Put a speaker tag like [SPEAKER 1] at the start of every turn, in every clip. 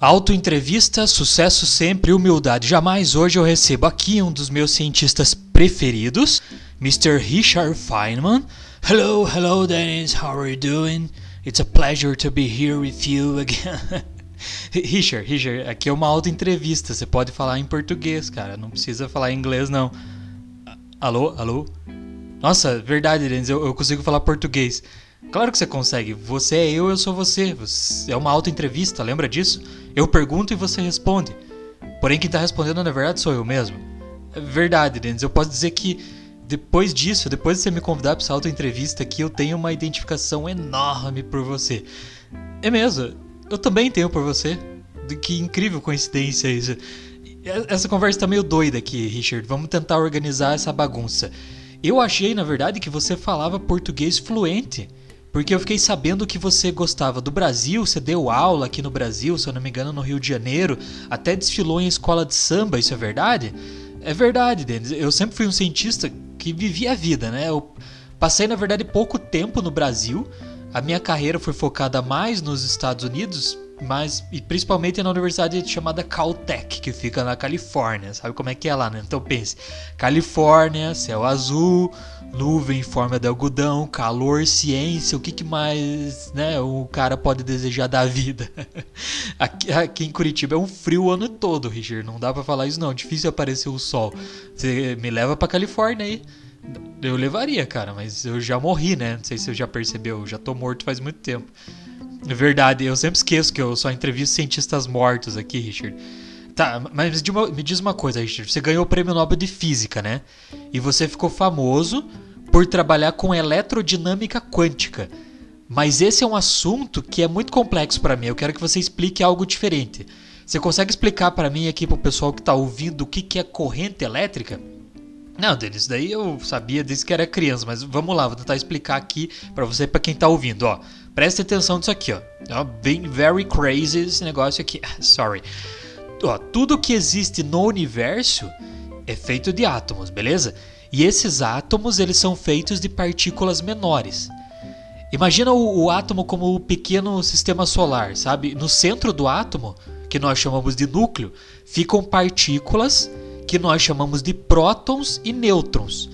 [SPEAKER 1] Autoentrevista, sucesso sempre, humildade jamais. Hoje eu recebo aqui um dos meus cientistas preferidos, Mr. Richard Feynman. Hello, hello Dennis, how are you doing? It's a pleasure to be here with you again. Richard, Richard, aqui é uma autoentrevista, você pode falar em português, cara, não precisa falar em inglês não. Alô, alô? Nossa, verdade, Dennis, eu, eu consigo falar português. Claro que você consegue. Você é eu, eu sou você. você é uma autoentrevista, lembra disso? Eu pergunto e você responde. Porém, quem está respondendo na verdade sou eu mesmo. É verdade, Denis. Eu posso dizer que depois disso, depois de você me convidar para essa autoentrevista aqui, eu tenho uma identificação enorme por você. É mesmo. Eu também tenho por você. Que incrível coincidência isso. Essa conversa está meio doida aqui, Richard. Vamos tentar organizar essa bagunça. Eu achei, na verdade, que você falava português fluente. Porque eu fiquei sabendo que você gostava do Brasil, você deu aula aqui no Brasil, se eu não me engano, no Rio de Janeiro, até desfilou em escola de samba, isso é verdade? É verdade, Denis. Eu sempre fui um cientista que vivia a vida, né? Eu passei, na verdade, pouco tempo no Brasil. A minha carreira foi focada mais nos Estados Unidos, mas e principalmente na universidade chamada Caltech, que fica na Califórnia. Sabe como é que é lá, né? Então pense: Califórnia, céu azul, nuvem em forma de algodão, calor, ciência, o que, que mais né, o cara pode desejar da vida? aqui, aqui, em Curitiba é um frio o ano todo, Richard. Não dá para falar isso não. Difícil aparecer o sol. Você me leva para Califórnia aí. Eu levaria, cara, mas eu já morri, né? Não sei se você já percebeu, eu já tô morto faz muito tempo. É verdade, eu sempre esqueço que eu só entrevisto cientistas mortos aqui, Richard. Tá, mas me diz uma coisa, Richard. Você ganhou o prêmio Nobel de Física, né? E você ficou famoso por trabalhar com eletrodinâmica quântica. Mas esse é um assunto que é muito complexo para mim. Eu quero que você explique algo diferente. Você consegue explicar para mim aqui para o pessoal que está ouvindo o que, que é corrente elétrica? Não, Denis, daí eu sabia desde que era criança, mas vamos lá, vou tentar explicar aqui para você para quem está ouvindo, ó. Preste atenção nisso aqui, ó. ó. Bem very crazy esse negócio aqui. Sorry. Ó, tudo que existe no universo é feito de átomos, beleza? E esses átomos eles são feitos de partículas menores. Imagina o, o átomo como o pequeno sistema solar, sabe? No centro do átomo, que nós chamamos de núcleo, ficam partículas que nós chamamos de prótons e nêutrons.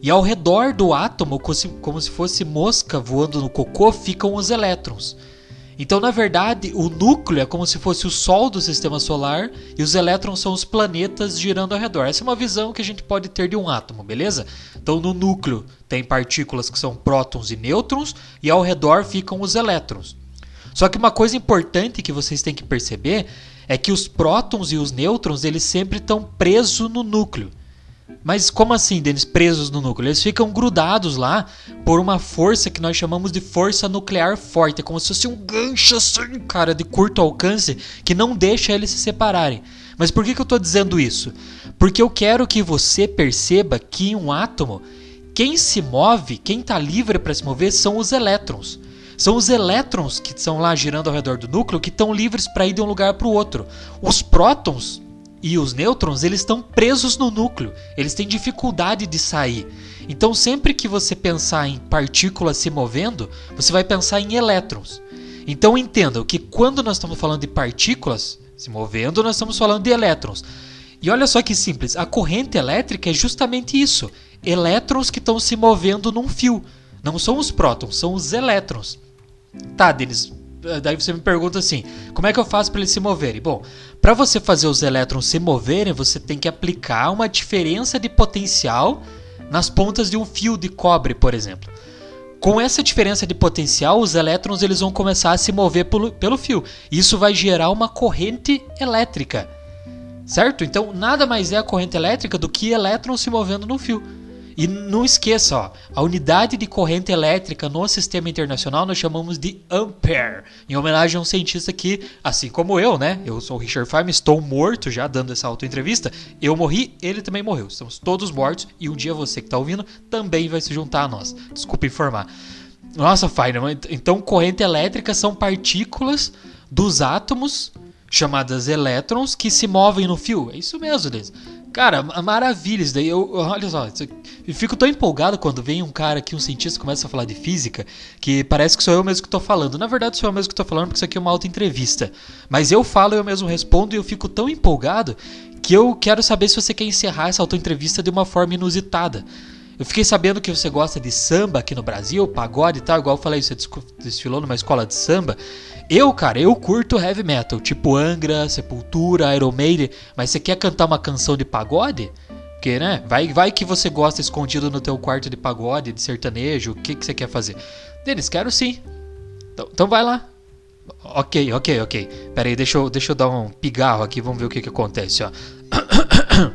[SPEAKER 1] E ao redor do átomo, como se fosse mosca voando no cocô, ficam os elétrons. Então, na verdade, o núcleo é como se fosse o Sol do sistema solar e os elétrons são os planetas girando ao redor. Essa é uma visão que a gente pode ter de um átomo, beleza? Então, no núcleo tem partículas que são prótons e nêutrons e ao redor ficam os elétrons. Só que uma coisa importante que vocês têm que perceber é que os prótons e os nêutrons eles sempre estão presos no núcleo. Mas como assim, Denis, presos no núcleo? Eles ficam grudados lá por uma força que nós chamamos de força nuclear forte. É como se fosse um gancho assim, cara, de curto alcance, que não deixa eles se separarem. Mas por que, que eu estou dizendo isso? Porque eu quero que você perceba que em um átomo, quem se move, quem está livre para se mover, são os elétrons. São os elétrons que estão lá girando ao redor do núcleo que estão livres para ir de um lugar para o outro. Os prótons e os nêutrons, eles estão presos no núcleo, eles têm dificuldade de sair. Então, sempre que você pensar em partículas se movendo, você vai pensar em elétrons. Então, entendam que quando nós estamos falando de partículas se movendo, nós estamos falando de elétrons. E olha só que simples, a corrente elétrica é justamente isso: elétrons que estão se movendo num fio. Não são os prótons, são os elétrons. Tá, Denis, daí você me pergunta assim: como é que eu faço para eles se moverem? Bom, para você fazer os elétrons se moverem, você tem que aplicar uma diferença de potencial nas pontas de um fio de cobre, por exemplo. Com essa diferença de potencial, os elétrons eles vão começar a se mover pelo, pelo fio. Isso vai gerar uma corrente elétrica. Certo? Então, nada mais é a corrente elétrica do que elétrons se movendo no fio. E não esqueça, ó, a unidade de corrente elétrica no sistema internacional nós chamamos de ampere, em homenagem a um cientista que, assim como eu, né, eu sou o Richard Feynman, estou morto já dando essa autoentrevista, eu morri, ele também morreu, estamos todos mortos e um dia você que está ouvindo também vai se juntar a nós. Desculpa informar. Nossa, Feynman, então corrente elétrica são partículas dos átomos chamadas elétrons que se movem no fio. É isso mesmo, Liz. Cara, maravilha isso daí. Eu, olha só, eu fico tão empolgado quando vem um cara aqui, um cientista, começa a falar de física, que parece que sou eu mesmo que tô falando. Na verdade, sou eu mesmo que tô falando, porque isso aqui é uma auto-entrevista. Mas eu falo, eu mesmo respondo, e eu fico tão empolgado que eu quero saber se você quer encerrar essa auto-entrevista de uma forma inusitada. Eu fiquei sabendo que você gosta de samba aqui no Brasil, pagode e tal, igual eu falei, você desfilou numa escola de samba. Eu, cara, eu curto heavy metal, tipo Angra, Sepultura, Iron Maiden, mas você quer cantar uma canção de pagode? Porque, né? Vai, vai que você gosta escondido no teu quarto de pagode, de sertanejo, o que, que você quer fazer? Denis, quero sim. Então, então vai lá. Ok, ok, ok. Pera aí, deixa eu, deixa eu dar um pigarro aqui, vamos ver o que, que acontece, ó.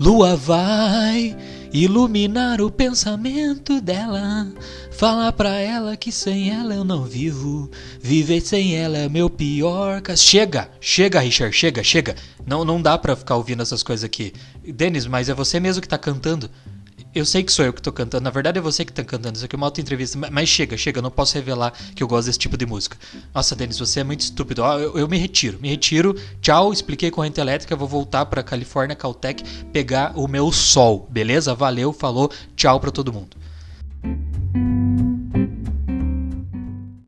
[SPEAKER 1] Lua vai iluminar o pensamento dela. Fala pra ela que sem ela eu não vivo. Viver sem ela é meu pior castigo. Chega, chega, Richard, chega, chega. Não, não dá pra ficar ouvindo essas coisas aqui. Denis, mas é você mesmo que tá cantando. Eu sei que sou eu que tô cantando, na verdade é você que tá cantando. Isso aqui é uma auto-entrevista. Mas chega, chega, eu não posso revelar que eu gosto desse tipo de música. Nossa, Denis, você é muito estúpido. Eu, eu me retiro, me retiro. Tchau, expliquei corrente elétrica, vou voltar pra Califórnia, Caltech, pegar o meu sol, beleza? Valeu, falou, tchau pra todo mundo.